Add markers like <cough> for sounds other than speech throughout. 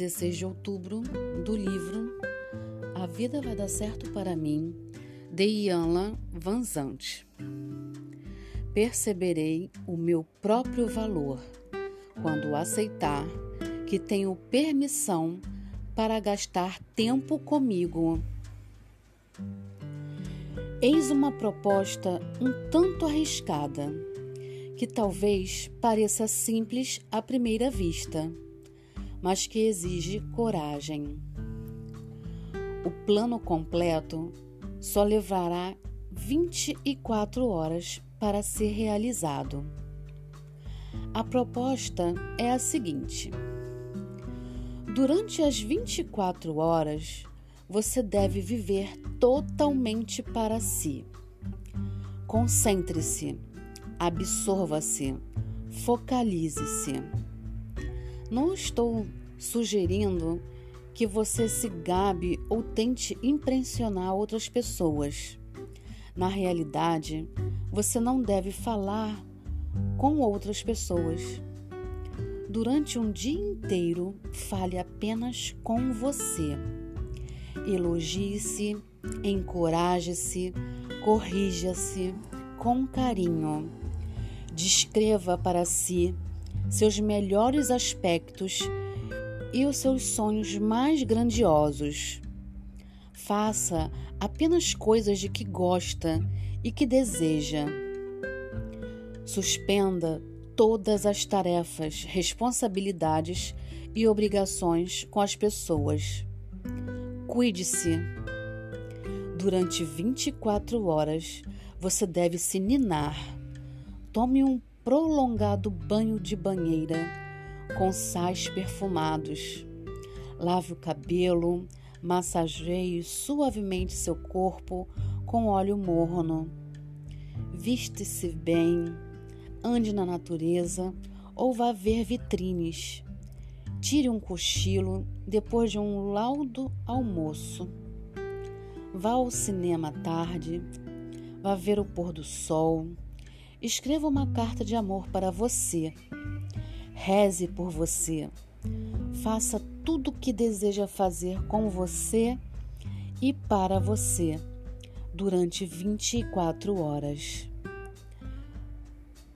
16 de outubro, do livro A Vida Vai Dar Certo para Mim, de Ianla Vanzante. Perceberei o meu próprio valor quando aceitar que tenho permissão para gastar tempo comigo. Eis uma proposta um tanto arriscada, que talvez pareça simples à primeira vista, mas que exige coragem. O plano completo só levará 24 horas para ser realizado. A proposta é a seguinte: durante as 24 horas, você deve viver totalmente para si. Concentre-se, absorva-se, focalize-se. Não estou sugerindo que você se gabe ou tente impressionar outras pessoas. Na realidade, você não deve falar com outras pessoas. Durante um dia inteiro, fale apenas com você. Elogie-se, encoraje-se, corrija-se com carinho. Descreva para si seus melhores aspectos e os seus sonhos mais grandiosos. Faça apenas coisas de que gosta e que deseja. Suspenda todas as tarefas, responsabilidades e obrigações com as pessoas. Cuide-se. Durante 24 horas, você deve se ninar. Tome um prolongado banho de banheira com sais perfumados. Lave o cabelo, massageie suavemente seu corpo com óleo morno. Viste-se bem ande na natureza ou vá ver vitrines. Tire um cochilo depois de um laudo almoço. Vá ao cinema à tarde, vá ver o pôr do sol. Escreva uma carta de amor para você. Reze por você. Faça tudo o que deseja fazer com você e para você durante 24 horas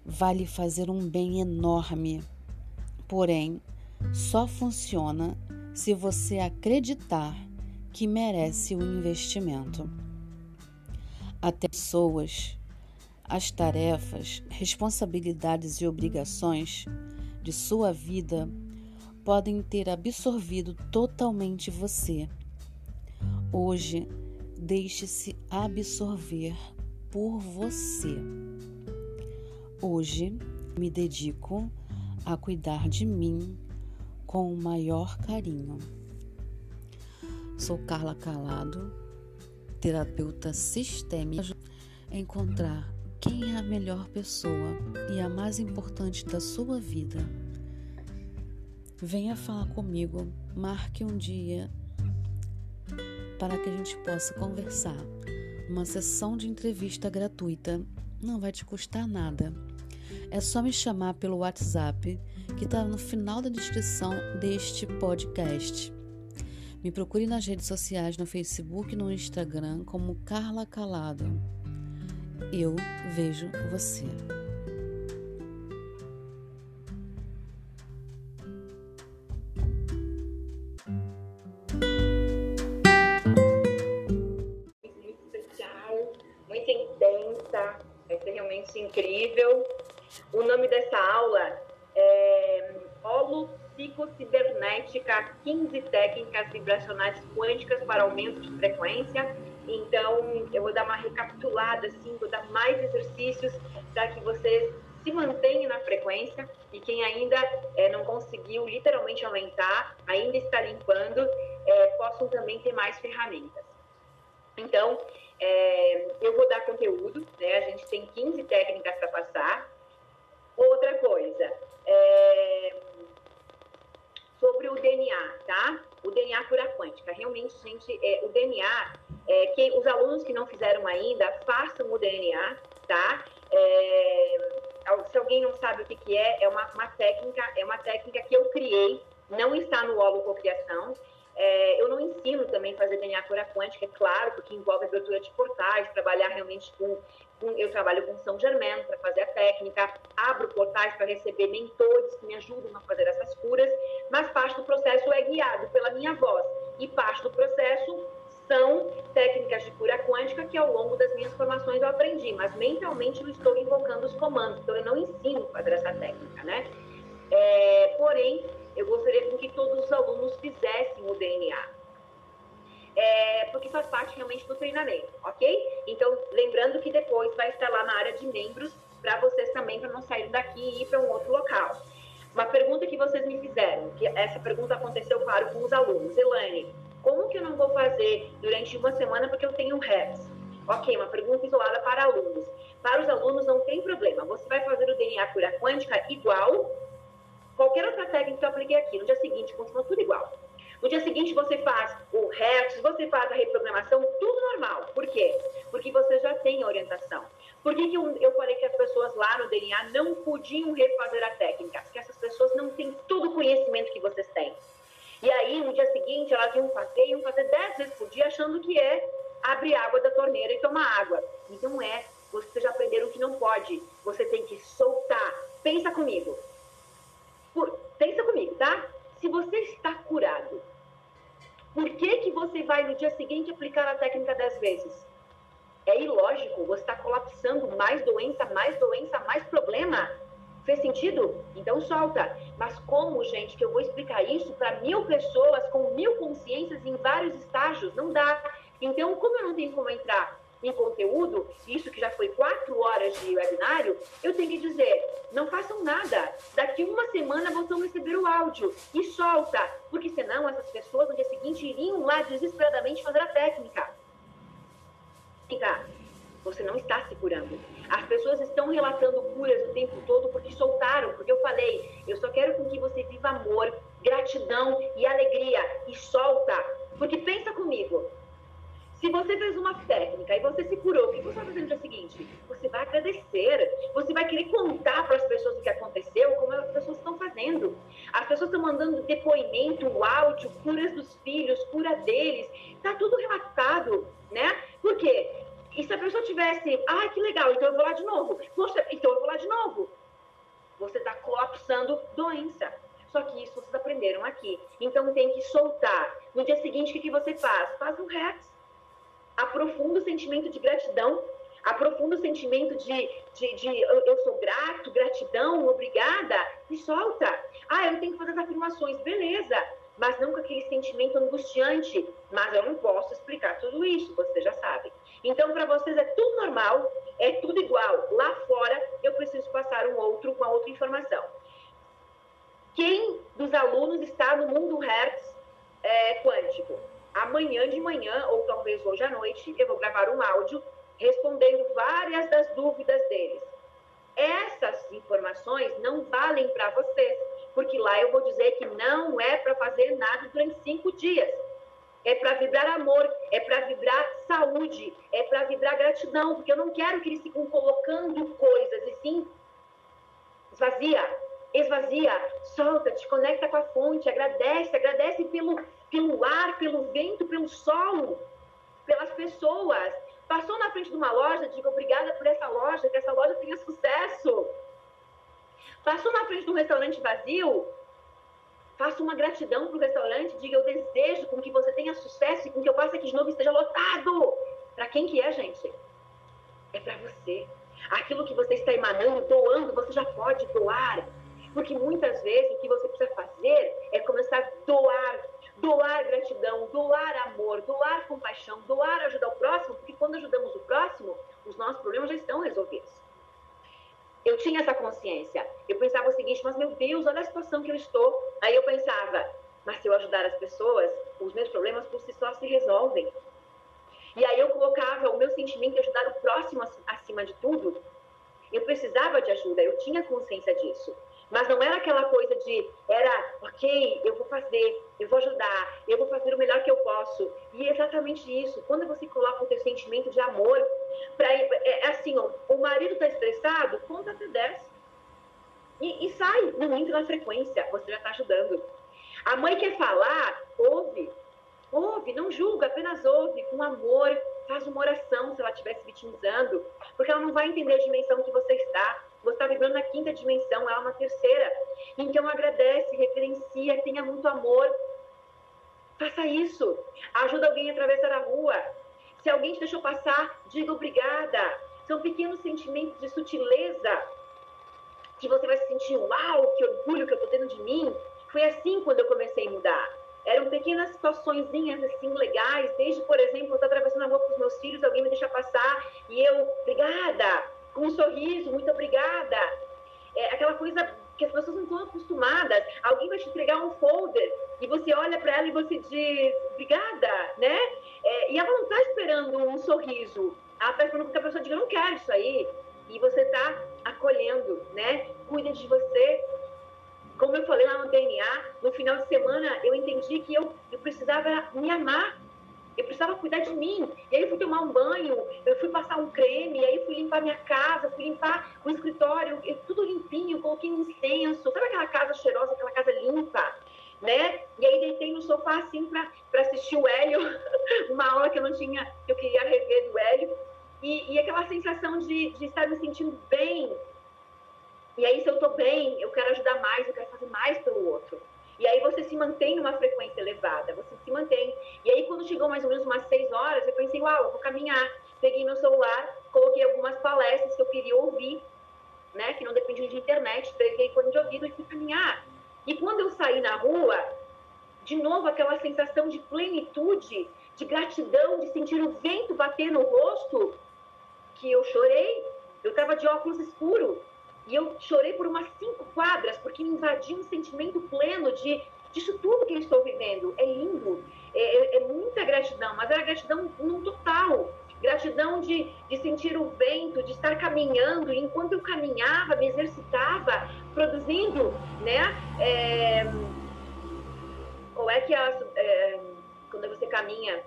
vai lhe fazer um bem enorme. Porém, só funciona se você acreditar que merece o investimento. Até pessoas, as tarefas, responsabilidades e obrigações de sua vida podem ter absorvido totalmente você. Hoje, deixe-se absorver por você. Hoje me dedico a cuidar de mim com o maior carinho. Sou Carla Calado, terapeuta sistêmica. Encontrar quem é a melhor pessoa e a mais importante da sua vida. Venha falar comigo, marque um dia para que a gente possa conversar. Uma sessão de entrevista gratuita não vai te custar nada. É só me chamar pelo WhatsApp que está no final da descrição deste podcast. Me procure nas redes sociais, no Facebook e no Instagram como Carla Calado. Eu vejo você. Muito especial, muito intensa, vai ser realmente incrível. O nome dessa aula é Holopsicocibernética 15 técnicas vibracionais quânticas para aumento de frequência. Então, eu vou dar uma recapitulada, assim, vou dar mais exercícios para que vocês se mantenham na frequência e quem ainda é, não conseguiu literalmente aumentar, ainda está limpando, é, possam também ter mais ferramentas. Então, é, eu vou dar conteúdo, né? A gente tem 15 técnicas para passar. Outra coisa, é, sobre o DNA, tá? O DNA cura quântica. Realmente, gente, é, o DNA, é, que os alunos que não fizeram ainda, façam o DNA, tá? É, se alguém não sabe o que, que é, é uma, uma técnica, é uma técnica que eu criei, não está no holococriação. É, eu não ensino também fazer DNA cura quântica, é claro, porque envolve abertura de portais, trabalhar realmente com, com eu trabalho com São Germain para fazer a técnica, abro portais para receber mentores que me ajudam a fazer essas curas, mas parte do processo é guiado pela minha voz e parte do processo são técnicas de cura quântica que ao longo das minhas formações eu aprendi, mas mentalmente eu estou invocando os comandos, então eu não ensino fazer essa técnica, né? É, porém, eu gostaria que todos os alunos fizessem o DNA. É, porque faz parte realmente do treinamento, ok? Então, lembrando que depois vai estar lá na área de membros para vocês também, para não sair daqui e ir para um outro local. Uma pergunta que vocês me fizeram, que essa pergunta aconteceu, claro, com os alunos. Elaine, como que eu não vou fazer durante uma semana porque eu tenho herpes? Ok, uma pergunta isolada para alunos. Para os alunos não tem problema. Você vai fazer o DNA cura quântica igual qualquer outra técnica que eu apliquei aqui. No dia seguinte, continua tudo igual. No dia seguinte, você faz o herpes, você faz a reprogramação, tudo normal. Por quê? Porque você já tem orientação. Por que, que eu, eu falei que as pessoas lá no DNA não podiam refazer a técnica? Porque essas pessoas não têm todo o conhecimento que vocês têm. E aí, no dia seguinte, elas iam fazer, iam fazer dez vezes por dia, achando que é abrir água da torneira e tomar água. E não é. Vocês já aprenderam que não pode. Você tem que soltar. Pensa comigo. Pensa comigo, tá? Se você está curado, por que, que você vai no dia seguinte aplicar a técnica dez vezes? É ilógico, você está colapsando mais doença, mais doença, mais problema. Fez sentido? Então solta. Mas como, gente, que eu vou explicar isso para mil pessoas com mil consciências em vários estágios? Não dá. Então, como eu não tenho como entrar em conteúdo, isso que já foi quatro horas de webinário, eu tenho que dizer, não façam nada. Daqui uma semana vocês vão receber o áudio e solta, porque senão essas pessoas no dia seguinte iriam lá desesperadamente fazer a técnica. Você não está se curando. As pessoas estão relatando curas o tempo todo porque soltaram, porque eu falei, eu só quero com que você viva amor, gratidão e alegria e solta. Porque pensa comigo, se você fez uma técnica e você se curou, o que você vai fazer no dia seguinte? Você vai agradecer, você vai querer contar para as pessoas o que aconteceu, como as pessoas estão fazendo. As pessoas estão mandando depoimento, áudio, curas dos filhos, cura deles, tá tudo relatado, né? Por quê? E se a pessoa tivesse, ah, que legal, então eu vou lá de novo. Poxa, então eu vou lá de novo. Você está colapsando doença. Só que isso vocês aprenderam aqui. Então tem que soltar. No dia seguinte, o que, que você faz? Faz um rex. Aprofunda o sentimento de gratidão. Aprofunda o sentimento de, de, de eu, eu sou grato, gratidão, obrigada. E solta. Ah, eu tenho que fazer as afirmações. Beleza mas não com aquele sentimento angustiante. Mas eu não posso explicar tudo isso, você já sabe. Então, para vocês é tudo normal, é tudo igual. Lá fora, eu preciso passar um outro, uma outra informação. Quem dos alunos está no mundo Hertz é, quântico? Amanhã de manhã, ou talvez hoje à noite, eu vou gravar um áudio respondendo várias das dúvidas deles. Essas informações não valem para vocês, porque lá eu vou dizer que não é para fazer nada durante cinco dias é para vibrar amor, é para vibrar saúde, é para vibrar gratidão, porque eu não quero que eles fiquem colocando coisas, e sim, esvazia, esvazia, solta, te conecta com a fonte, agradece, agradece pelo, pelo ar, pelo vento, pelo solo, pelas pessoas. Passou na frente de uma loja, diga obrigada por essa loja, que essa loja tenha sucesso. Passou na frente de um restaurante vazio, Faça uma gratidão para o restaurante, diga eu desejo com que você tenha sucesso e com que eu passe aqui de novo e esteja lotado. Para quem que é, gente? É para você. Aquilo que você está emanando, doando, você já pode doar. Porque muitas vezes o que você precisa fazer é começar a doar. Doar gratidão, doar amor, doar compaixão, doar ajudar o próximo, porque quando ajudamos o próximo, os nossos problemas já estão resolvidos eu tinha essa consciência. Eu pensava o seguinte, mas meu Deus, olha a situação que eu estou. Aí eu pensava, mas se eu ajudar as pessoas, os meus problemas por si só se resolvem. E aí eu colocava o meu sentimento de ajudar o próximo acima de tudo. Eu precisava de ajuda, eu tinha consciência disso. Mas não era aquela coisa de, era, ok, eu vou fazer, eu vou ajudar, eu vou fazer o melhor que eu posso. E é exatamente isso. Quando você coloca o teu sentimento de amor, pra, é, é assim, ó, o marido está estressado, conta até 10. E, e, sai, não entra na frequência, você já está ajudando. A mãe quer falar, ouve. Ouve, não julga, apenas ouve com amor, faz uma oração se ela estiver se vitimizando, porque ela não vai entender a dimensão que você está. Você está vibrando na quinta dimensão, ela na terceira. Então agradece, referencia, tenha muito amor. Faça isso. Ajuda alguém a atravessar a rua. Se alguém te deixou passar, diga obrigada. São pequenos sentimentos de sutileza que você vai se sentir, uau, que orgulho que eu estou tendo de mim. Foi assim quando eu comecei a mudar. Eram pequenas situações assim legais, desde, por exemplo, eu estou atravessando a rua com os meus filhos, alguém me deixa passar e eu, obrigada, com um sorriso, muito obrigada. É aquela coisa que as pessoas não estão acostumadas. Alguém vai te entregar um folder e você olha para ela e você diz, obrigada, né? É, e ela não está esperando um sorriso, ela está esperando que a pessoa diga, não quero isso aí. E você está acolhendo, né? Cuida de você. Como eu falei lá no DNA, no final de semana eu entendi que eu, eu precisava me amar. Eu precisava cuidar de mim. E aí eu fui tomar um banho, eu fui passar um creme, e aí fui limpar minha casa, fui limpar o escritório, tudo limpinho, coloquei um incenso. Sabe aquela casa cheirosa, aquela casa limpa? Né? E aí deitei no sofá assim para assistir o Hélio, <laughs> uma aula que eu não tinha, que eu queria rever do Hélio. E, e aquela sensação de, de estar me sentindo bem. E aí, se eu estou bem, eu quero ajudar mais, eu quero fazer mais pelo outro. E aí você se mantém numa frequência elevada, você se mantém. E aí, quando chegou mais ou menos umas seis horas, eu pensei, uau, eu vou caminhar. Peguei meu celular, coloquei algumas palestras que eu queria ouvir, né, que não dependiam de internet, peguei fone de ouvido e fui caminhar. E quando eu saí na rua, de novo aquela sensação de plenitude, de gratidão, de sentir o vento bater no rosto, que eu chorei. Eu estava de óculos escuro e eu chorei por umas cinco quadras porque me invadia um sentimento pleno de disso tudo que eu estou vivendo. É lindo, é, é, é muita gratidão, mas era gratidão num total. Gratidão de, de sentir o vento, de estar caminhando, e enquanto eu caminhava, me exercitava, produzindo, né? É, é que as, é, quando você caminha,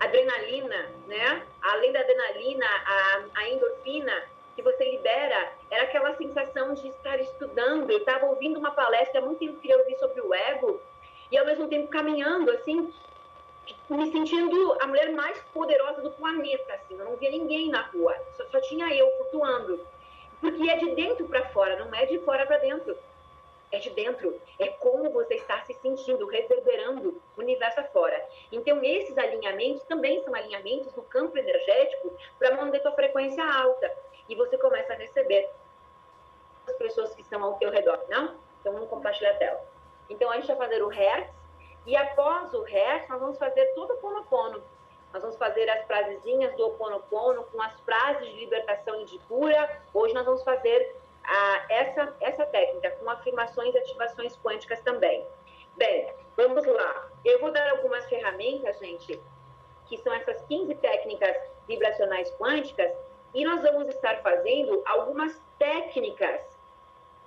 adrenalina, né? Além da adrenalina, a, a endorfina que você libera, era aquela sensação de estar estudando. Eu estava ouvindo uma palestra, muito ouvi sobre o ego, e ao mesmo tempo caminhando, assim, me sentindo a mulher mais poderosa do planeta, assim. Eu não via ninguém na rua, só, só tinha eu flutuando. Porque é de dentro para fora, não é de fora para dentro é de dentro, é como você está se sentindo, reverberando o universo afora. Então, esses alinhamentos também são alinhamentos do campo energético para manter tua frequência alta. E você começa a receber as pessoas que estão ao teu redor, não? Então, vamos compartilhar a tela. Então, a gente vai fazer o Hertz, e após o Hertz, nós vamos fazer todo o Ponopono. Nós vamos fazer as frasezinhas do Oponopono com as frases de libertação e de cura. Hoje nós vamos fazer a, essa, essa técnica com afirmações e ativações quânticas também. Bem, vamos lá. Eu vou dar algumas ferramentas, gente, que são essas 15 técnicas vibracionais quânticas, e nós vamos estar fazendo algumas técnicas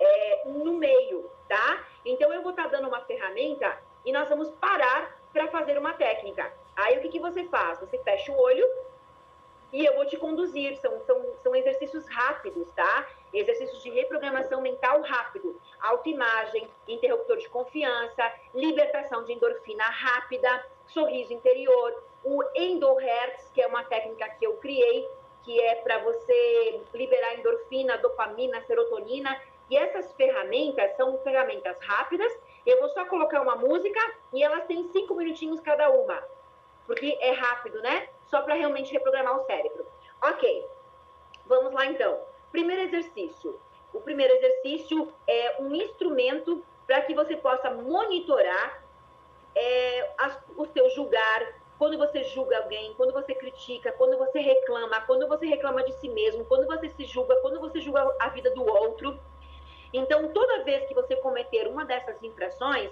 é, no meio, tá? Então, eu vou estar dando uma ferramenta e nós vamos parar para fazer uma técnica. Aí, o que, que você faz? Você fecha o olho e eu vou te conduzir. São, são, são exercícios rápidos, tá? Exercícios de reprogramação mental rápido, autoimagem, interruptor de confiança, libertação de endorfina rápida, sorriso interior, o endohertz, que é uma técnica que eu criei, que é para você liberar endorfina, dopamina, serotonina. E essas ferramentas são ferramentas rápidas. Eu vou só colocar uma música e elas têm cinco minutinhos cada uma, porque é rápido, né? Só para realmente reprogramar o cérebro. Ok, vamos lá então. Primeiro exercício. O primeiro exercício é um instrumento para que você possa monitorar é, as, o seu julgar, quando você julga alguém, quando você critica, quando você reclama, quando você reclama de si mesmo, quando você se julga, quando você julga a vida do outro. Então, toda vez que você cometer uma dessas infrações,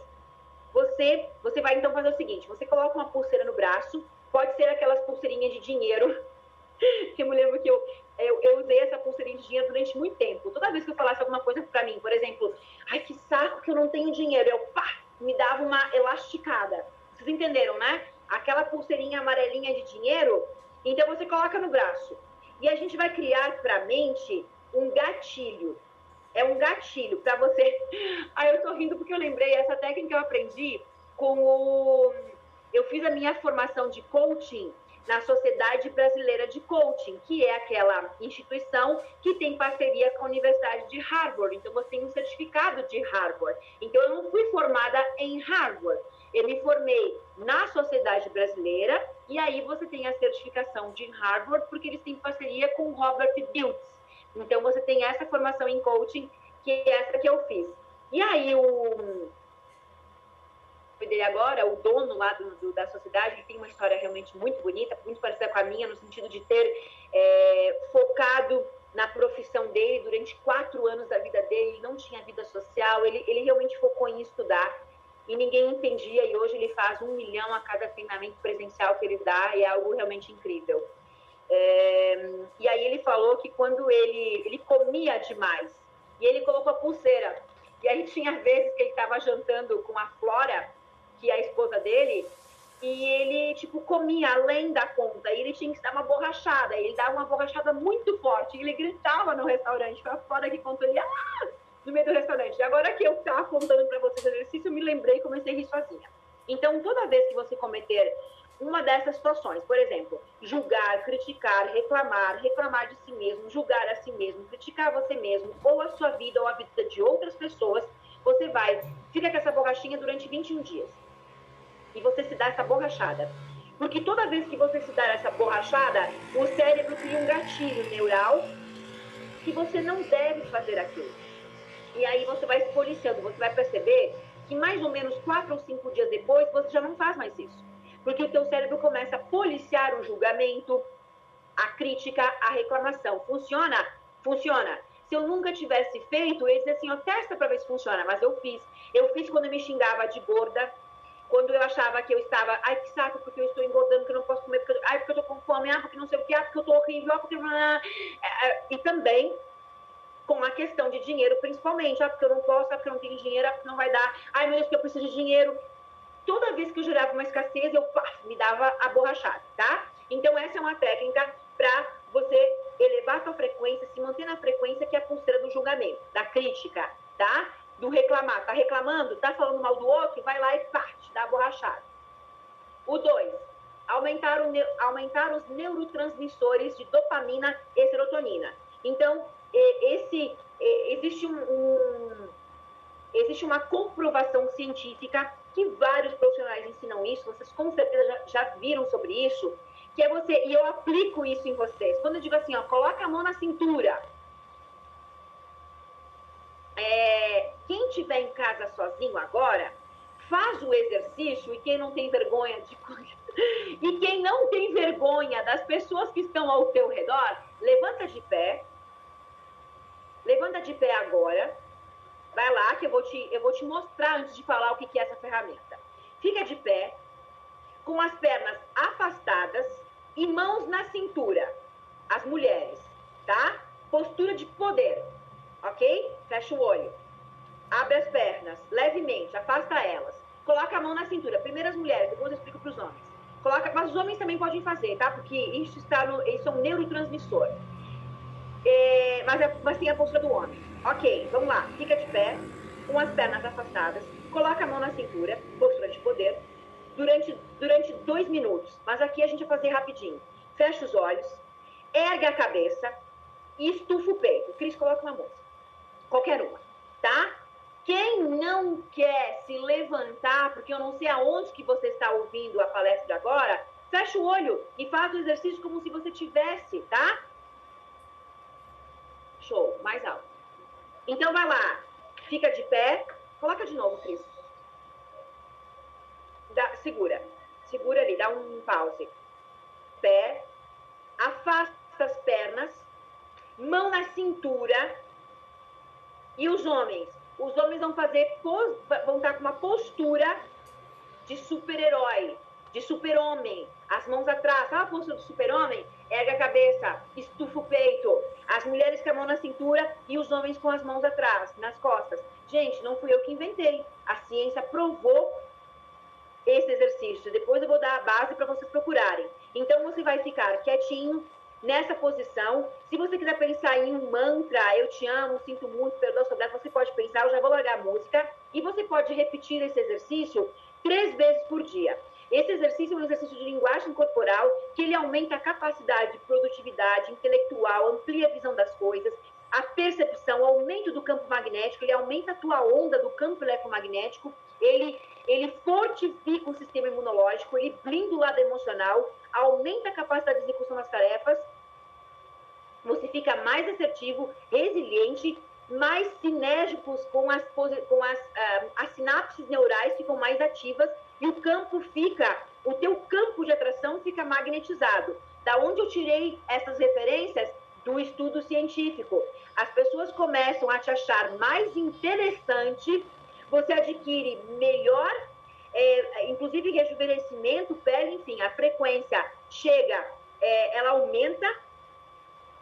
você, você vai então fazer o seguinte: você coloca uma pulseira no braço, pode ser aquelas pulseirinhas de dinheiro, <laughs> que eu me lembro que eu, eu, eu, usei essa pulseirinha de dinheiro durante muito tempo. Toda vez que eu falasse alguma coisa para mim, por exemplo, ai que saco que eu não tenho dinheiro, eu pá, me dava uma elasticada. Vocês entenderam, né? Aquela pulseirinha amarelinha de dinheiro, então você coloca no braço. E a gente vai criar para a mente um gatilho. é um gatilho para você. <laughs> Aí eu tô rindo porque eu lembrei, essa técnica eu aprendi com o. Eu fiz a minha formação de coaching na Sociedade Brasileira de Coaching, que é aquela instituição que tem parceria com a Universidade de Harvard. Então, você tem um certificado de Harvard. Então, eu não fui formada em Harvard. Eu me formei na Sociedade Brasileira e aí você tem a certificação de Harvard, porque eles têm parceria com Robert Builds. Então, você tem essa formação em coaching, que é essa que eu fiz. E aí, o dele agora, o dono lá do, do, da sociedade, ele tem uma história realmente muito bonita, muito parecida com a minha, no sentido de ter é, focado na profissão dele durante quatro anos da vida dele, ele não tinha vida social, ele, ele realmente focou em estudar e ninguém entendia, e hoje ele faz um milhão a cada treinamento presencial que ele dá, e é algo realmente incrível. É, e aí ele falou que quando ele, ele comia demais, e ele colocou a pulseira, e aí tinha vezes que ele estava jantando com a Flora, que é a esposa dele, e ele, tipo, comia além da conta, e ele tinha que dar uma borrachada, ele dava uma borrachada muito forte, e ele gritava no restaurante, foi fora que contou ele, ah! No meio do restaurante. Agora que eu estava contando para vocês o exercício, eu me lembrei e comecei a rir sozinha. Então, toda vez que você cometer uma dessas situações, por exemplo, julgar, criticar, reclamar, reclamar de si mesmo, julgar a si mesmo, criticar você mesmo, ou a sua vida ou a vida de outras pessoas, você vai, fica com essa borrachinha durante 21 dias e você se dá essa borrachada. Porque toda vez que você se dá essa borrachada, o cérebro cria um gatilho neural que você não deve fazer aquilo. E aí você vai se policiando, você vai perceber que mais ou menos quatro ou cinco dias depois você já não faz mais isso. Porque o teu cérebro começa a policiar o julgamento, a crítica, a reclamação. Funciona? Funciona. Se eu nunca tivesse feito, eles assim, ó, testa para ver se funciona, mas eu fiz. Eu fiz quando eu me xingava de gorda, quando eu achava que eu estava, ai que saco, porque eu estou engordando, que eu não posso comer, porque eu, ai, porque eu estou com fome, ah, porque não sei o que, ah, porque eu estou horrível, ah, porque... É, é, e também com a questão de dinheiro, principalmente, ah, porque eu não posso, ah, porque eu não tenho dinheiro, ah, porque não vai dar, ai meu Deus, porque eu preciso de dinheiro. Toda vez que eu gerava uma escassez, eu pá, me dava a borrachada, tá? Então, essa é uma técnica para você elevar sua frequência, se manter na frequência que é a pulseira do julgamento, da crítica, tá? do reclamar. Tá reclamando? Tá falando mal do outro? Vai lá e parte, dá a borrachada. O dois, aumentar, o, aumentar os neurotransmissores de dopamina e serotonina. Então, esse, existe um, um existe uma comprovação científica que vários profissionais ensinam isso, vocês com certeza já, já, viram sobre isso, que é você, e eu aplico isso em vocês. Quando eu digo assim, ó, coloca a mão na cintura, é, quem estiver em casa sozinho agora, faz o exercício e quem não tem vergonha de <laughs> e quem não tem vergonha das pessoas que estão ao teu redor, levanta de pé. Levanta de pé agora. Vai lá que eu vou te, eu vou te mostrar antes de falar o que, que é essa ferramenta. Fica de pé, com as pernas afastadas e mãos na cintura. As mulheres, tá? Postura de poder ok? Fecha o olho. Abre as pernas, levemente, afasta elas. Coloca a mão na cintura. Primeiro as mulheres, depois eu explico para os homens. Coloca, mas os homens também podem fazer, tá? Porque isso está no, isso é um neurotransmissor. É, mas, é, mas tem a postura do homem. Ok, vamos lá. Fica de pé, com as pernas afastadas. Coloca a mão na cintura, postura de poder, durante, durante dois minutos. Mas aqui a gente vai fazer rapidinho. Fecha os olhos, ergue a cabeça e estufa o peito. Cris, coloca uma música qualquer uma, tá? Quem não quer se levantar, porque eu não sei aonde que você está ouvindo a palestra agora, fecha o olho e faz o exercício como se você tivesse, tá? Show, mais alto. Então vai lá, fica de pé, coloca de novo, Cris. Dá, segura, segura ali, dá um pause. Pé, afasta as pernas, mão na cintura, e os homens? Os homens vão fazer, vão estar com uma postura de super-herói, de super-homem. As mãos atrás, sabe a postura do super-homem? Erga a cabeça, estufa o peito. As mulheres com a mão na cintura e os homens com as mãos atrás, nas costas. Gente, não fui eu que inventei. A ciência provou esse exercício. Depois eu vou dar a base para vocês procurarem. Então você vai ficar quietinho, nessa posição. Se você quiser pensar em um mantra, eu te amo, sinto muito, perdão sobre você pode pensar, eu já vou largar a música. E você pode repetir esse exercício três vezes por dia. Esse exercício é um exercício de linguagem corporal que ele aumenta a capacidade de produtividade intelectual, amplia a visão das coisas, a percepção, o aumento do campo magnético, ele aumenta a tua onda do campo eletromagnético, ele, ele fortifica o sistema imunológico, ele blinda o lado emocional, aumenta a capacidade de execução das tarefas, você fica mais assertivo, resiliente, mais sinérgicos com as, com as, uh, as sinapses neurais ficam mais ativas e o campo fica, o teu campo de atração fica magnetizado. Da onde eu tirei essas referências? Do estudo científico. As pessoas começam a te achar mais interessante, você adquire melhor, é, inclusive rejuvenescimento, pele, enfim, a frequência chega, é, ela aumenta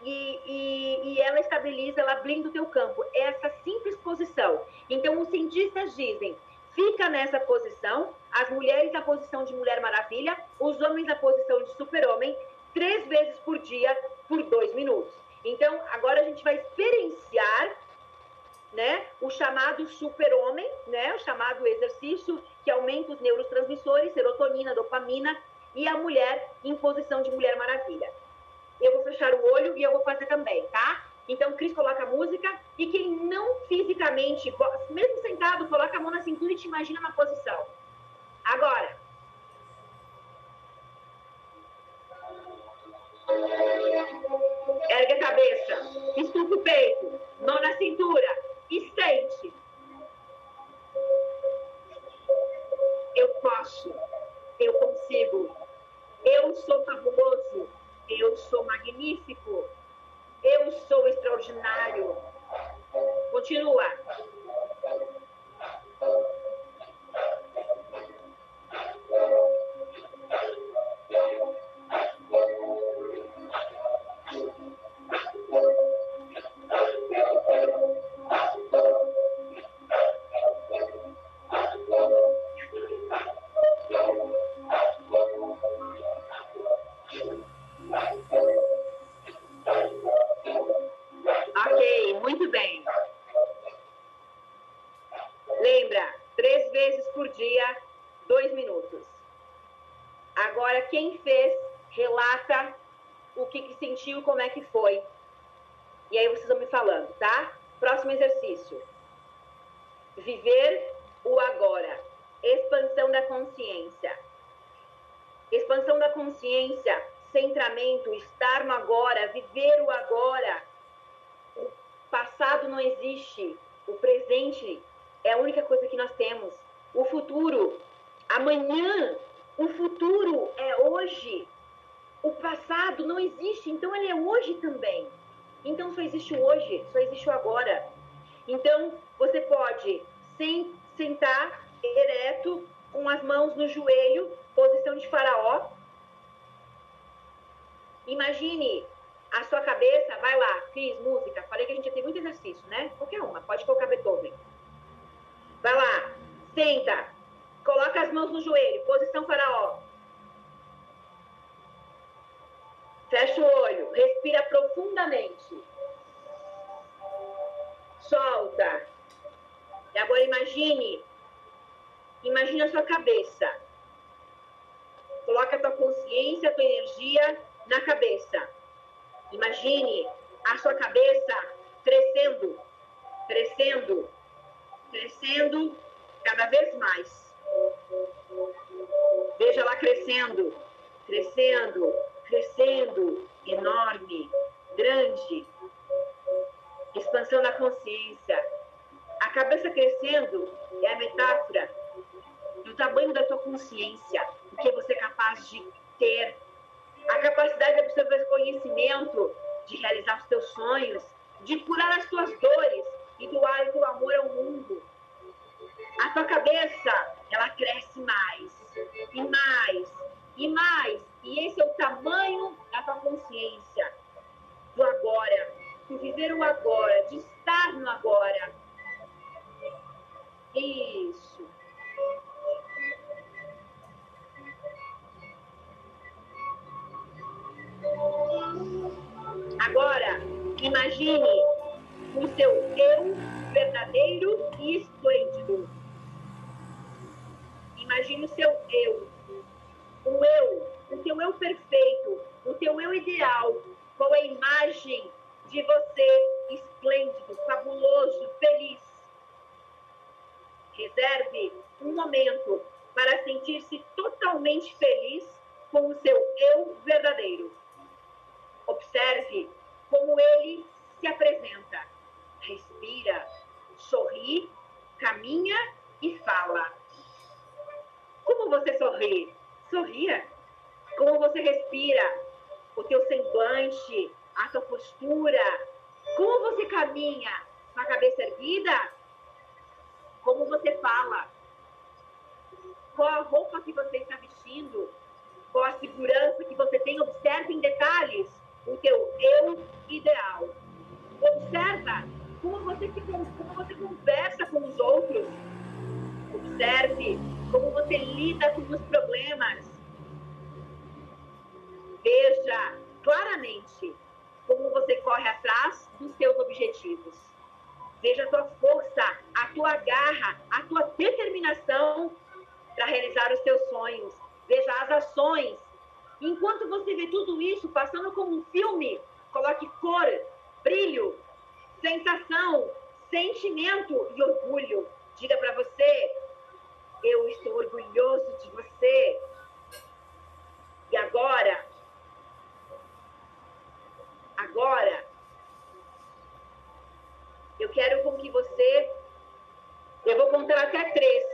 e, e, e, ela estabiliza, ela blinda o teu campo. É essa simples posição. Então, os cientistas dizem, fica nessa posição, as mulheres na posição de Mulher Maravilha, os homens na posição de Super-Homem, três vezes por dia, por dois minutos. Então, agora a gente vai experienciar né, o chamado super-homem, né, o chamado exercício que aumenta os neurotransmissores, serotonina, dopamina, e a mulher em posição de Mulher Maravilha. Eu vou fechar o olho e eu vou fazer também, tá? Então, Cris coloca a música e quem não fisicamente, mesmo sentado, coloca a mão na cintura e te imagina na posição. Agora. Ergue a cabeça, estufa o peito, mão na cintura e sente. Eu posso, eu consigo, eu sou fabuloso, eu sou magnífico, eu sou extraordinário. Continua. Consciência, centramento, estar no agora, viver o agora. O passado não existe. O presente é a única coisa que nós temos. O futuro, amanhã, o futuro é hoje. O passado não existe, então ele é hoje também. Então só existe o hoje, só existe o agora. Então você pode sem, sentar ereto, com as mãos no joelho, posição de faraó. Imagine a sua cabeça, vai lá, fiz música. Falei que a gente tem muito exercício, né? Qualquer uma, pode colocar Beethoven. Vai lá, senta, coloca as mãos no joelho, posição faraó. Fecha o olho, respira profundamente. Solta. E agora imagine, imagine a sua cabeça. Coloca a tua consciência, a tua energia na cabeça. Imagine a sua cabeça crescendo, crescendo, crescendo cada vez mais. Veja lá crescendo, crescendo, crescendo, enorme, grande, expansão da consciência. A cabeça crescendo é a metáfora do tamanho da tua consciência, o que você é capaz de ter, a capacidade de absorver conhecimento, de realizar os teus sonhos, de curar as tuas dores e doar o teu amor ao mundo. A tua cabeça, ela cresce mais e mais e mais, e esse é o tamanho da tua consciência, do agora, de viver o agora, de estar no agora. Isso. Imagine o seu eu verdadeiro e esplêndido. Imagine o seu eu, o eu, o teu eu perfeito, o teu eu ideal, com a imagem de você esplêndido, fabuloso, feliz. Reserve um momento para sentir-se totalmente feliz com o seu eu verdadeiro. Observe como ele se apresenta. Respira, sorri, caminha e fala. Como você sorri? Sorria. Como você respira? O teu semblante, a tua postura. Como você caminha? Com a cabeça erguida? Como você fala? Qual a roupa que você está vestindo? Qual a segurança que você tem? Observe em detalhes o teu eu ideal. Observa como você, como você conversa com os outros. Observe como você lida com os problemas. Veja claramente como você corre atrás dos seus objetivos. Veja a tua força, a tua garra, a tua determinação para realizar os teus sonhos. Veja as ações. Enquanto você vê tudo isso passando como um filme, coloque cor, brilho, sensação, sentimento e orgulho. Diga para você: eu estou orgulhoso de você. E agora, agora, eu quero com que você, eu vou contar até três.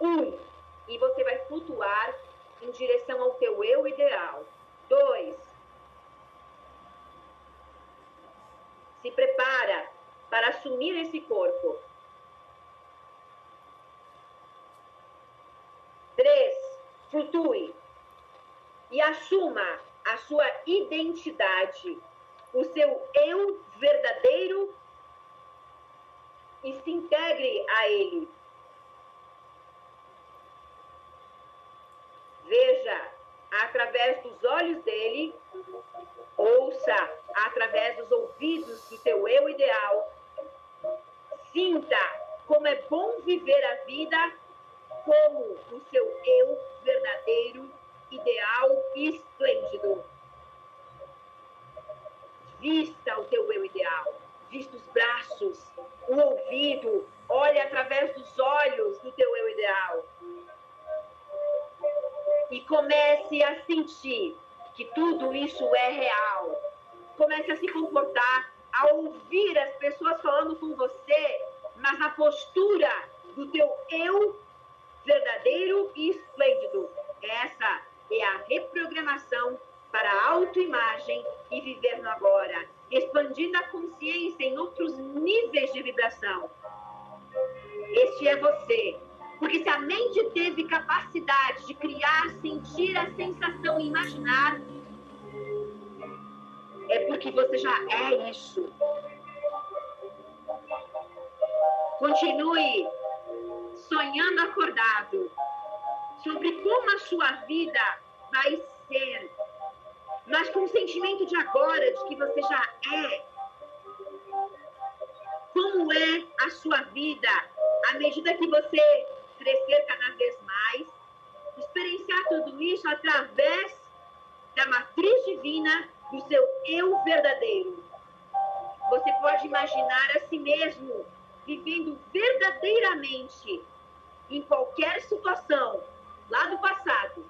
Um, e você vai flutuar em direção ao teu eu ideal. Dois, se prepara para assumir esse corpo. Três, flutue e assuma a sua identidade, o seu eu verdadeiro e se integre a ele. Veja através dos olhos dele, ouça através dos ouvidos do teu eu ideal, sinta como é bom viver a vida como o seu eu verdadeiro, ideal e esplêndido. Vista o teu eu ideal, vista os braços, o ouvido, olhe através dos olhos do teu eu ideal. E comece a sentir que tudo isso é real. Comece a se comportar, a ouvir as pessoas falando com você, mas na postura do teu eu verdadeiro e esplêndido. Essa é a reprogramação para a autoimagem e viver no agora, expandindo a consciência em outros níveis de vibração. Este é você. Porque se a mente teve capacidade de criar, sentir a sensação e imaginar, é porque você já é isso. Continue sonhando acordado sobre como a sua vida vai ser, mas com o sentimento de agora, de que você já é. Como é a sua vida à medida que você crescer cada vez mais, experienciar tudo isso através da matriz divina do seu eu verdadeiro. Você pode imaginar a si mesmo vivendo verdadeiramente em qualquer situação, lá do passado,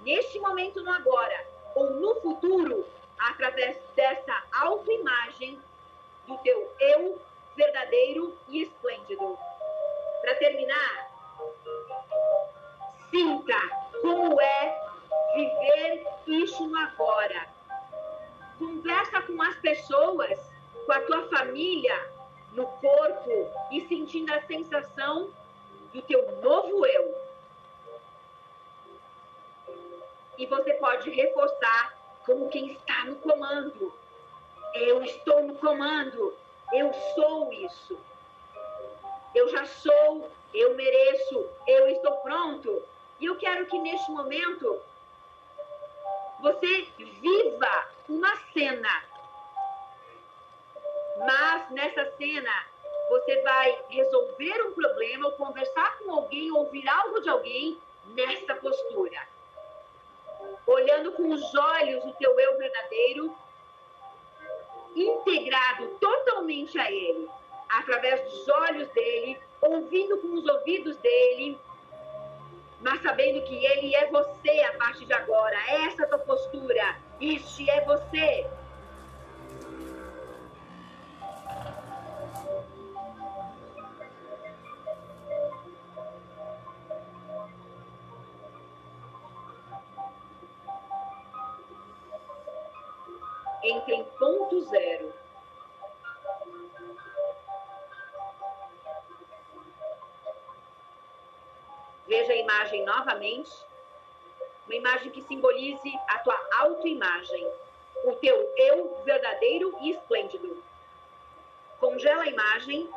neste momento no agora ou no futuro, através dessa autoimagem do teu eu verdadeiro e esplêndido. Para terminar, sinta como é viver isso no agora. Conversa com as pessoas, com a tua família, no corpo e sentindo a sensação do teu novo eu. E você pode reforçar como quem está no comando. Eu estou no comando. Eu sou isso. Eu já sou. Eu mereço. Eu estou pronto. E eu quero que neste momento você viva uma cena Mas nessa cena, você vai resolver um problema ou conversar com alguém, ouvir algo de alguém nessa postura. Olhando com os olhos o teu eu verdadeiro, integrado totalmente a ele, através dos olhos dele, ouvindo com os ouvidos dele, mas sabendo que ele é você a partir de agora. Essa é a tua postura. Este é você. Entre em ponto zero Veja a imagem novamente. Uma imagem que simbolize a tua autoimagem, o teu eu verdadeiro e esplêndido. Congela a imagem,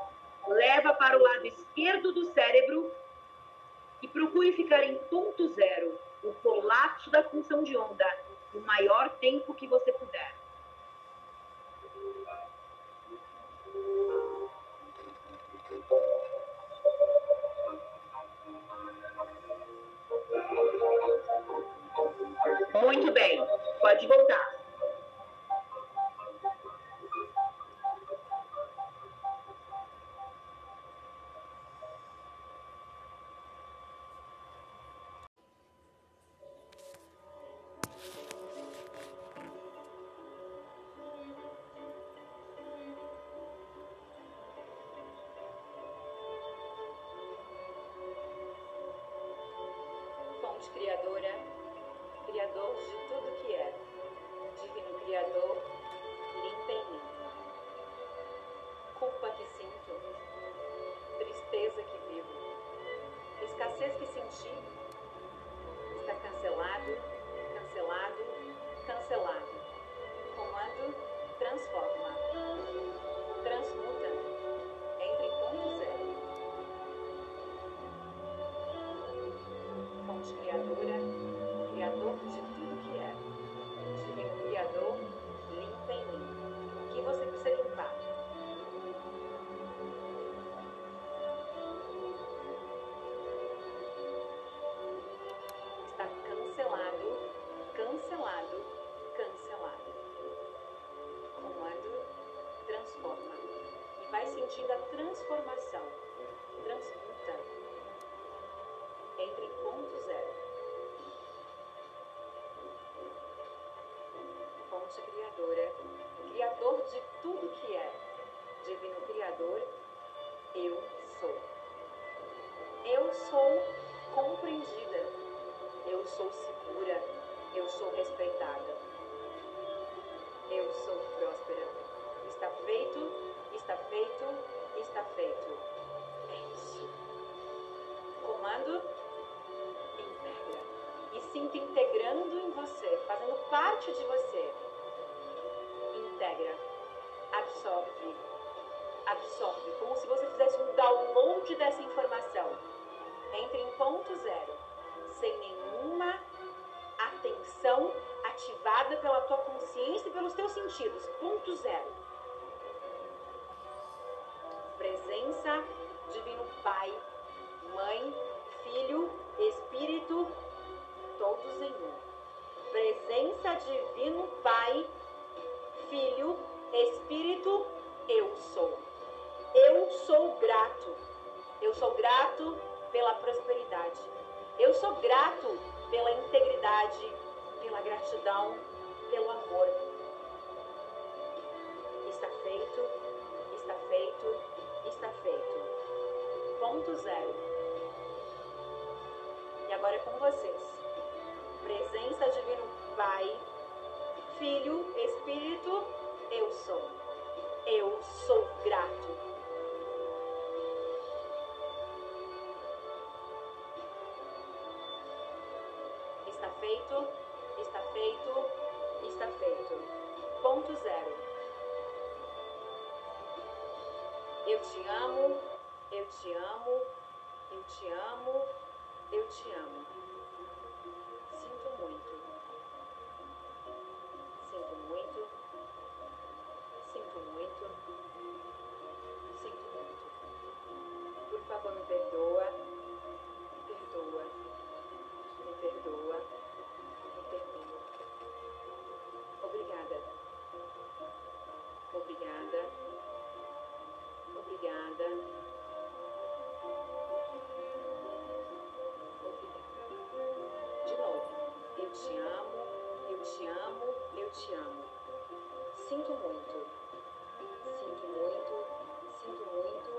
leva para o lado esquerdo do cérebro e procure ficar em ponto zero, o colapso da função de onda, o maior tempo que você puder. Muito bem, pode voltar. Sentindo a transformação. Transmuta. Entre ponto zero. Fonte Criadora, Criador de tudo que é, Divino Criador, eu sou. Eu sou compreendida, eu sou segura, eu sou respeitada, eu sou próspera. Está feito, está feito, está feito. É isso. Comando integra e sinta integrando em você, fazendo parte de você. Integra, absorve, absorve, como se você fizesse um download dessa informação. Entre em ponto zero, sem nenhuma atenção ativada pela tua consciência e pelos teus sentidos. Ponto zero. Divino Pai, Mãe, Filho, Espírito, todos em um. Presença Divino Pai, Filho, Espírito, eu sou. Eu sou grato. Eu sou grato pela prosperidade. Eu sou grato pela integridade, pela gratidão, pelo amor. Está feito. Ponto zero. E agora é com vocês. Presença Divino Pai, Filho, Espírito, eu sou. Eu sou grato. Eu te amo, eu te amo, eu te amo. Sinto muito. Sinto muito. Sinto muito. Sinto muito. Por favor, me perdoa. Me perdoa. Me perdoa. Me perdoa. Obrigada. Obrigada. Obrigada. Te amo, eu te amo, eu te amo. Sinto muito. Sinto muito, sinto muito,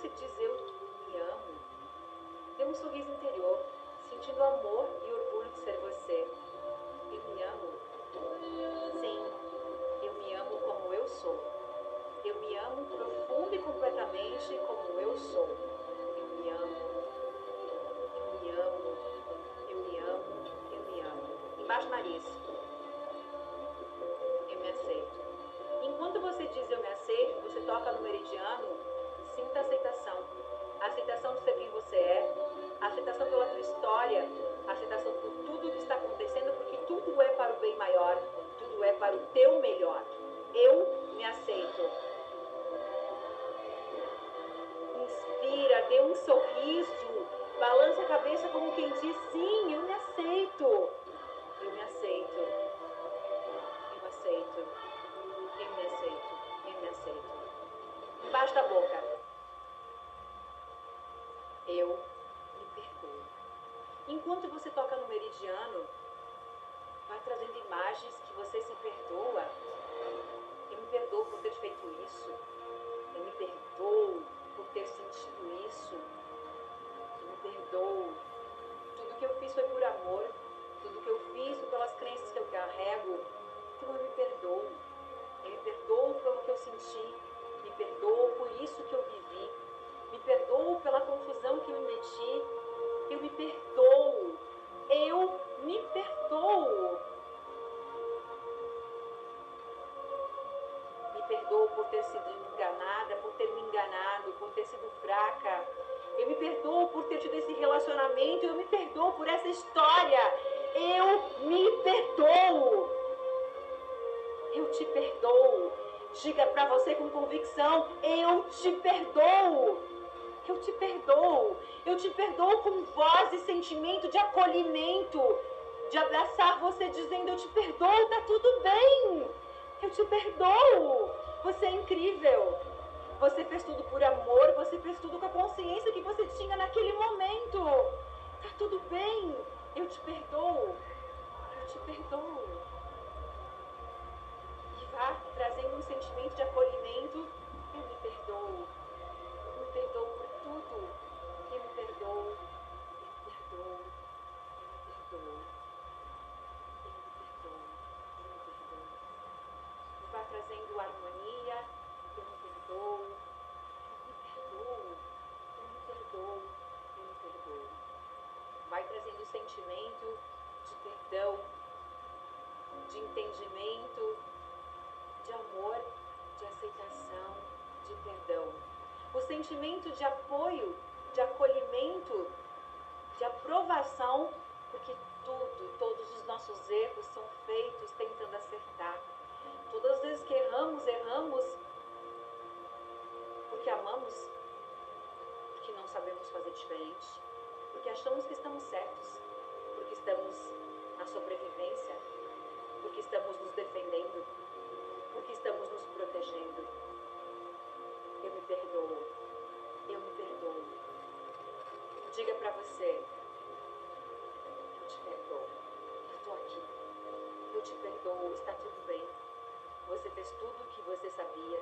você diz eu me amo, dê um sorriso interior, sentindo amor e orgulho de ser você. Eu me amo. Sim, eu me amo como eu sou. Eu me amo profundo e completamente como eu sou. Eu me amo. Eu me amo. Eu me amo. Eu me amo. Embaixo do nariz. Eu me aceito. Enquanto você diz eu me aceito, você toca no meridiano, para o bem maior, tudo é para o teu convicção: Eu te perdoo. Eu te perdoo. Eu te perdoo com voz e sentimento de acolhimento, de abraçar você dizendo: Eu te perdoo, tá tudo bem. Eu te perdoo. Você é incrível. Você fez tudo por amor, você fez tudo com a consciência que você tinha naquele momento. Tá tudo bem. Eu te perdoo. Eu te perdoo. Trazendo um sentimento de acolhimento. Eu me perdoo. Eu me perdoo por tudo. Eu me perdoo. Eu me perdoo. Eu me perdoo. Eu me perdoo. Eu me perdoo. Vá trazendo harmonia. Eu me perdoo. Eu me perdoo. Eu me perdoo. Eu me perdoo. Vai trazendo o sentimento de perdão, de entendimento, de amor, de aceitação, de perdão. O sentimento de apoio, de acolhimento, de aprovação, porque tudo, todos os nossos erros são feitos tentando acertar. Todas as vezes que erramos, erramos porque amamos, porque não sabemos fazer diferente, porque achamos que estamos certos, porque estamos na sobrevivência, porque estamos nos defendendo, porque estamos nos protegendo. Eu me perdoo, eu me perdoo. Diga para você, eu te perdoo, eu estou aqui, eu te perdoo, está tudo bem. Você fez tudo o que você sabia,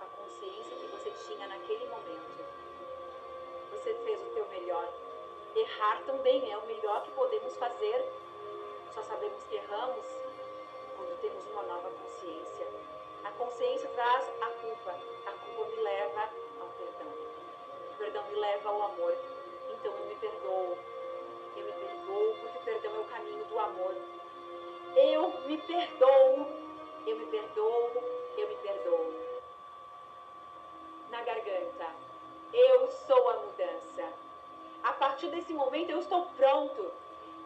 a consciência que você tinha naquele momento. Você fez o teu melhor. Errar também é o melhor que podemos fazer. Só sabemos que erramos quando temos uma nova consciência. A consciência traz a culpa. A culpa me leva ao perdão. O perdão me leva ao amor. Então eu me perdoo. Eu me perdoo porque amor. Eu me perdoo, eu me perdoo, eu me perdoo. Na garganta, eu sou a mudança. A partir desse momento eu estou pronto.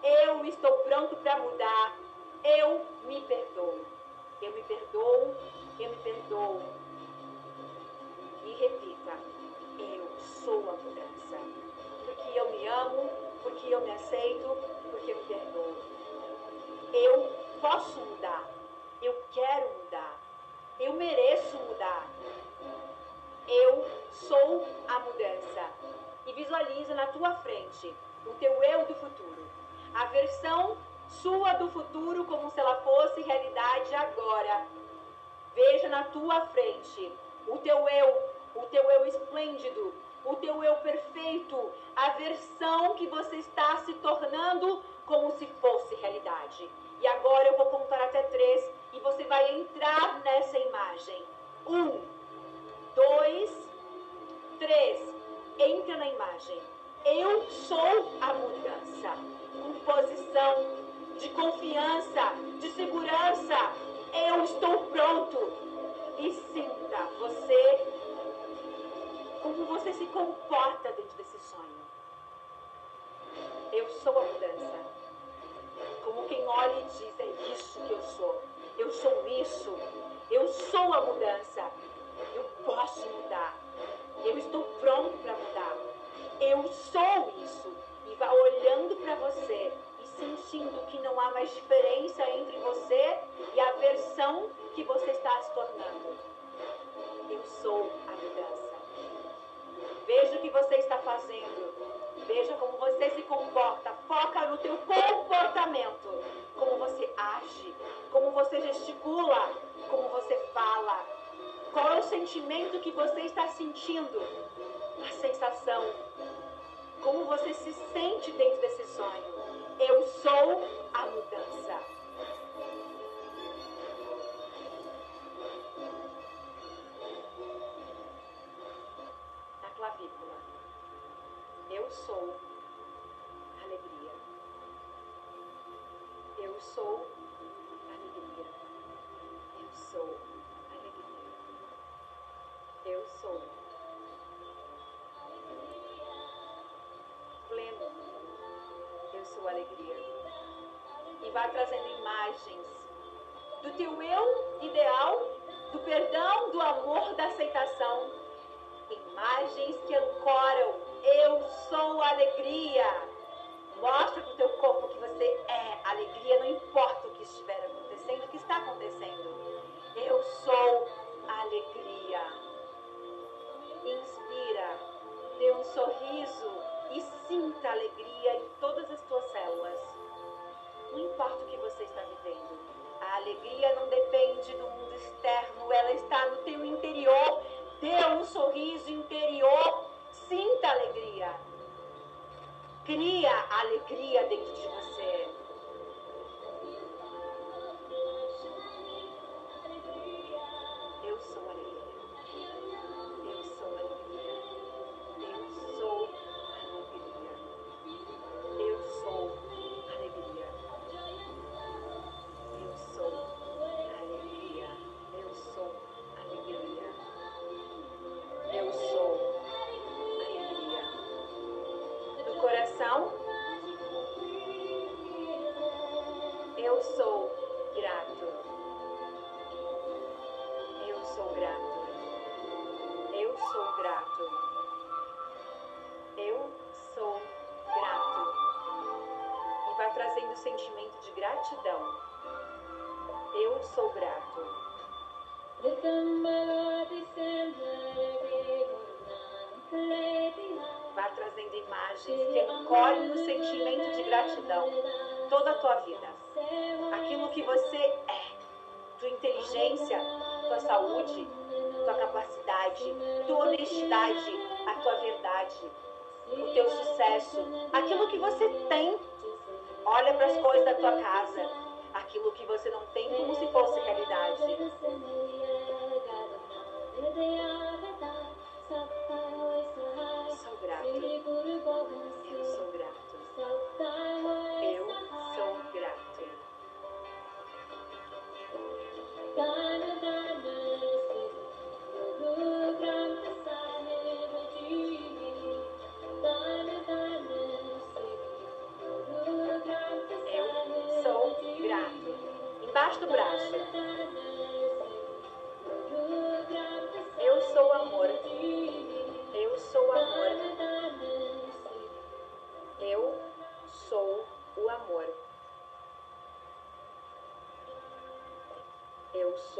Eu estou pronto para mudar. Eu me perdoo. Eu me perdoo, eu me perdoo. E repita: eu sou a mudança. Porque eu me amo, porque eu me aceito, porque eu me perdoo. Eu posso mudar. Eu quero mudar. Eu mereço mudar. Eu sou a mudança. E visualiza na tua frente o teu eu do futuro. A versão sua do futuro como se ela fosse realidade agora. Veja na tua frente o teu eu, o teu eu esplêndido, o teu eu perfeito, a versão que você está se tornando como se fosse realidade. E agora eu vou contar até três e você vai entrar nessa imagem. Um, dois, três. Entra na imagem. Eu sou a mudança. Com posição de confiança, de segurança. Eu estou pronto. E sinta você, como você se comporta dentro desse sonho. Eu sou a mudança. Como quem olha e diz: é isso que eu sou. Eu sou isso. Eu sou a mudança. Eu posso mudar. Eu estou pronto para mudar. Eu sou isso. E vai olhando para você e sentindo que não há mais diferença entre você e a versão que você está se tornando. Eu sou a mudança. Veja o que você está fazendo. Veja como você se comporta. Foca no teu comportamento. Como você age, como você gesticula, como você fala. Qual é o sentimento que você está sentindo? A sensação. Como você se sente dentro desse sonho? Eu sou a mudança. Clavícula. Eu sou alegria. Eu sou alegria. Eu sou alegria. Eu sou pleno. Eu sou alegria. E vai trazendo imagens do teu eu ideal, do perdão, do amor, da aceitação. Imagens que ancoram. Eu sou alegria. Mostra para o teu corpo que você é alegria, não importa o que estiver acontecendo, o que está acontecendo. Eu sou alegria. Inspira, dê um sorriso e sinta alegria em todas as tuas células. Não importa o que você está vivendo. A alegria não depende do mundo externo, ela está no teu interior. Dê um sorriso interior, sinta alegria. Cria alegria dentro de você. Vai trazendo imagens que ancorem no sentimento de gratidão toda a tua vida. Aquilo que você é, tua inteligência, tua saúde, tua capacidade, tua honestidade, a tua verdade, o teu sucesso, aquilo que você tem. Olha para as coisas da tua casa, aquilo que você não tem como se fosse realidade.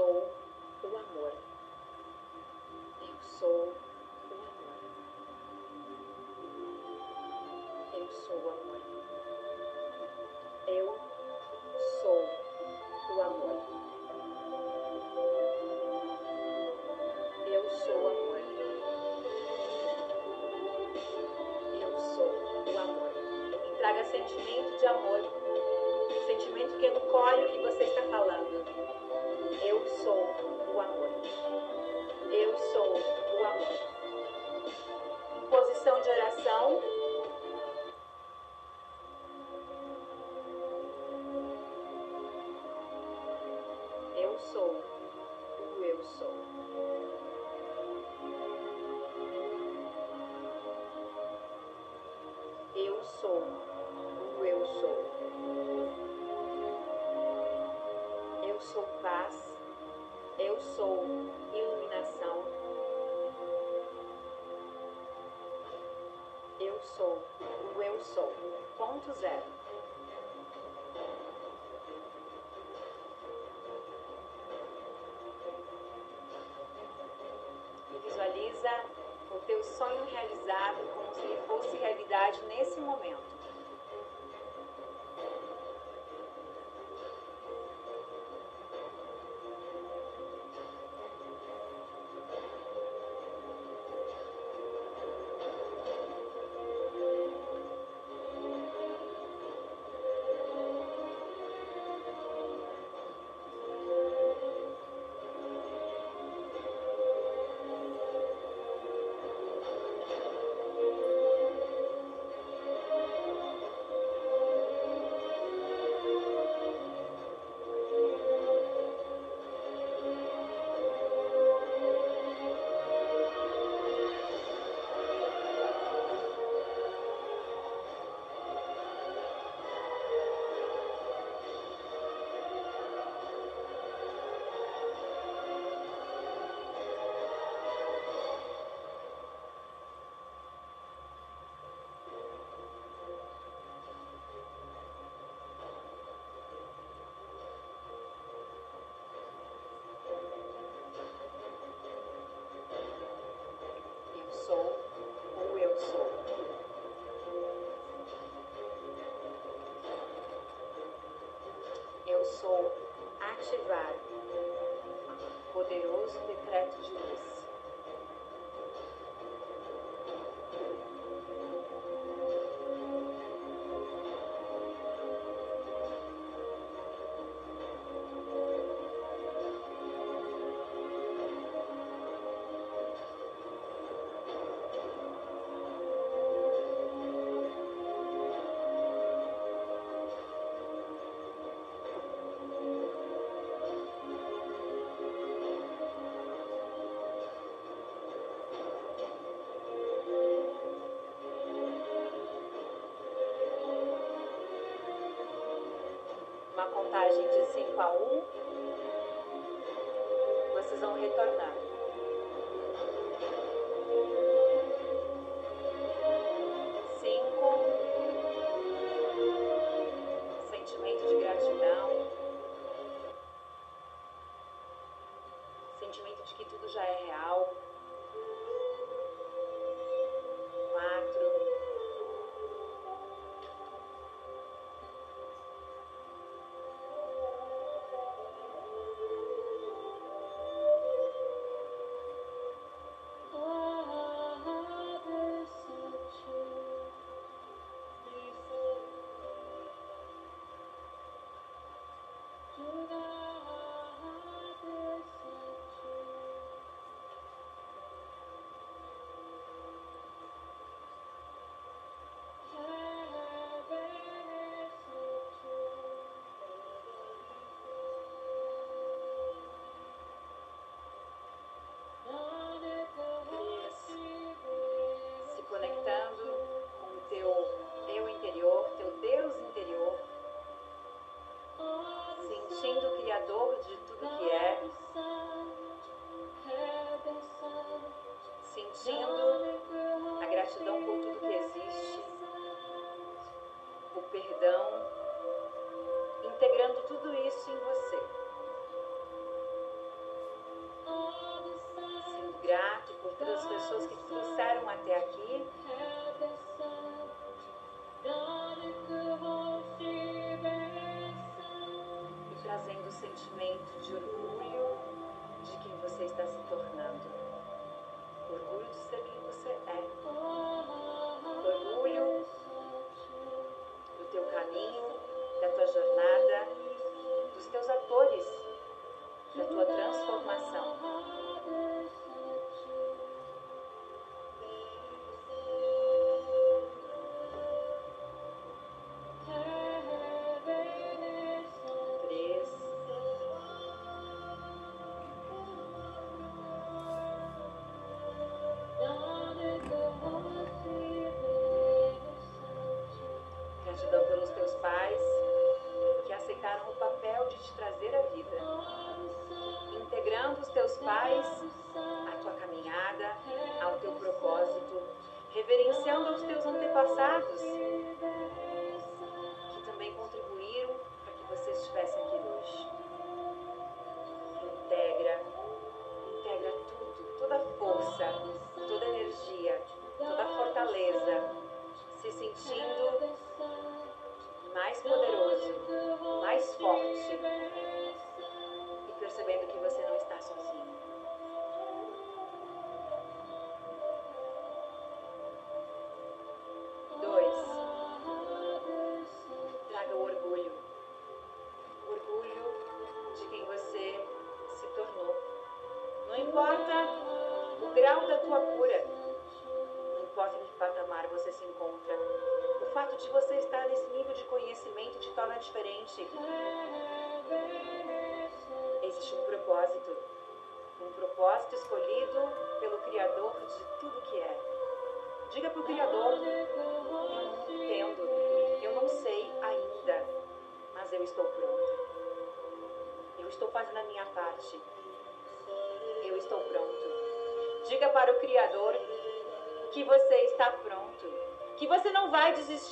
soul. posição de oração. sou ativado. Poderoso decreto de luz. contagem de 5 a os teus pais, à tua caminhada, ao teu propósito, reverenciando aos teus antepassados que também contribuíram para que você estivesse aqui hoje. Integra, integra tudo, toda a força, toda a energia, toda a fortaleza, se sentindo mais poderoso, mais forte e percebendo que você não está sozinho.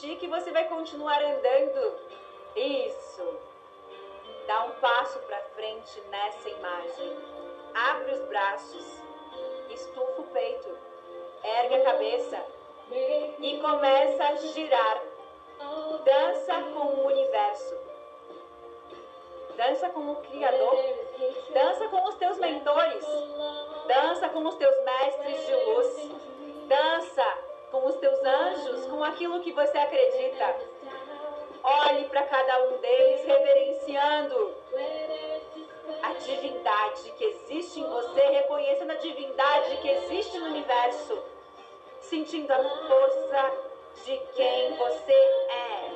Que você vai continuar andando. Isso. Dá um passo para frente nessa imagem. Abre os braços, estufa o peito, ergue a cabeça e começa a girar. Dança com o universo. Dança com o Criador. Dança com os teus mentores. Dança com os teus mestres de luz. Dança com os teus anjos, com aquilo que você acredita. Olhe para cada um deles, reverenciando a divindade que existe em você, reconhecendo a divindade que existe no universo, sentindo a força de quem você é.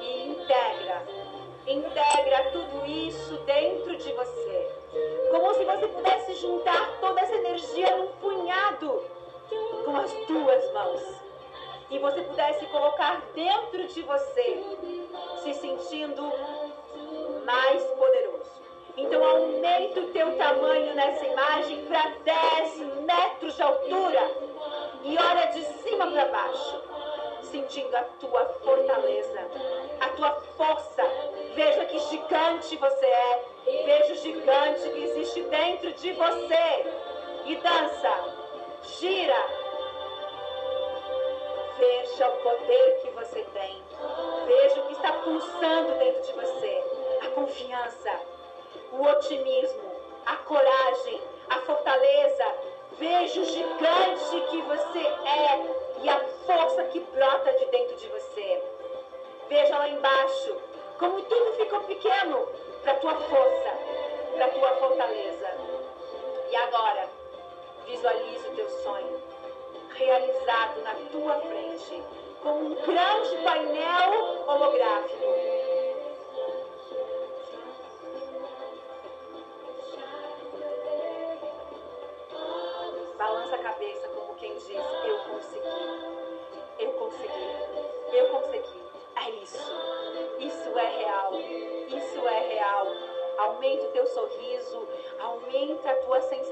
E integra, integra tudo isso dentro de você, como se você pudesse juntar toda essa energia num punhado com as tuas mãos e você pudesse colocar dentro de você, se sentindo mais poderoso. Então aumente o teu tamanho nessa imagem para 10 metros de altura e olha de cima para baixo, sentindo a tua fortaleza, a tua força. Veja que gigante você é, veja o gigante que existe dentro de você e dança, gira, Veja o poder que você tem. Veja o que está pulsando dentro de você. A confiança, o otimismo, a coragem, a fortaleza. Veja o gigante que você é e a força que brota de dentro de você. Veja lá embaixo como tudo ficou pequeno para tua força, para tua fortaleza. E agora, visualize o teu sonho realizado na tua frente, como um grande painel holográfico.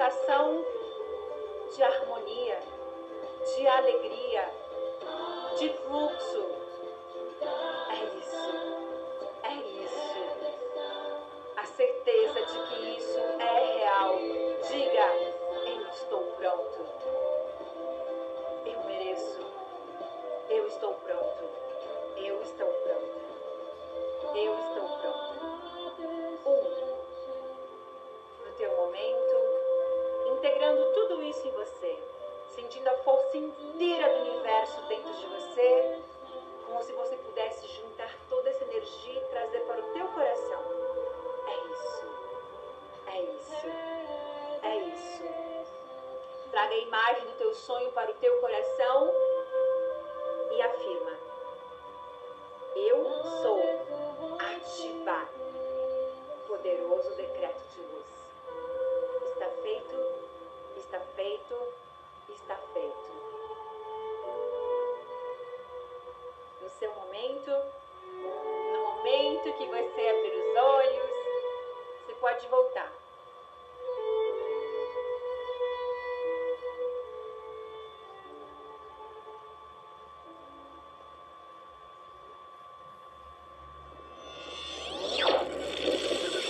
Sensação